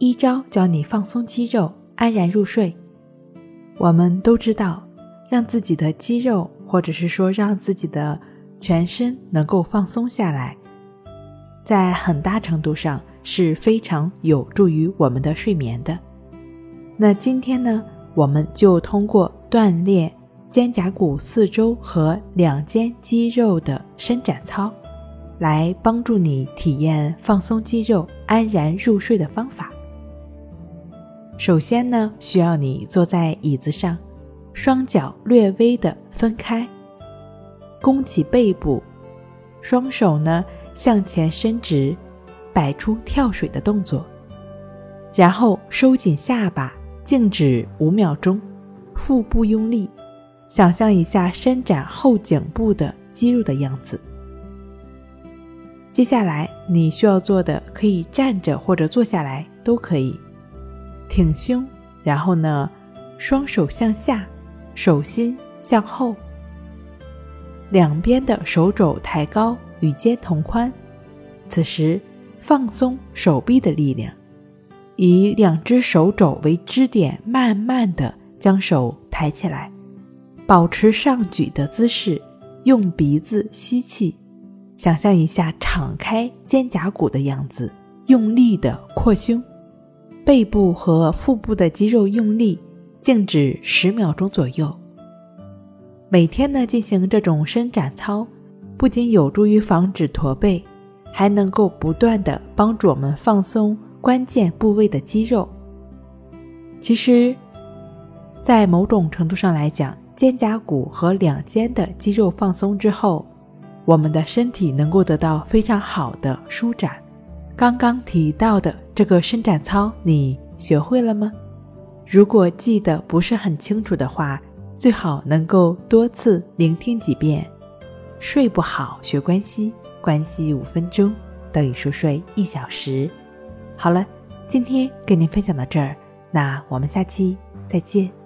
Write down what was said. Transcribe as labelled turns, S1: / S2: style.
S1: 一招教你放松肌肉，安然入睡。我们都知道，让自己的肌肉，或者是说让自己的全身能够放松下来，在很大程度上是非常有助于我们的睡眠的。那今天呢，我们就通过锻炼肩胛骨四周和两肩肌肉的伸展操，来帮助你体验放松肌肉、安然入睡的方法。首先呢，需要你坐在椅子上，双脚略微的分开，弓起背部，双手呢向前伸直，摆出跳水的动作，然后收紧下巴，静止五秒钟，腹部用力，想象一下伸展后颈部的肌肉的样子。接下来你需要做的，可以站着或者坐下来都可以。挺胸，然后呢，双手向下，手心向后，两边的手肘抬高，与肩同宽。此时放松手臂的力量，以两只手肘为支点，慢慢的将手抬起来，保持上举的姿势，用鼻子吸气，想象一下敞开肩胛骨的样子，用力的扩胸。背部和腹部的肌肉用力，静止十秒钟左右。每天呢进行这种伸展操，不仅有助于防止驼背，还能够不断的帮助我们放松关键部位的肌肉。其实，在某种程度上来讲，肩胛骨和两肩的肌肉放松之后，我们的身体能够得到非常好的舒展。刚刚提到的这个伸展操，你学会了吗？如果记得不是很清楚的话，最好能够多次聆听几遍。睡不好学关系，关系五分钟等于熟睡一小时。好了，今天跟您分享到这儿，那我们下期再见。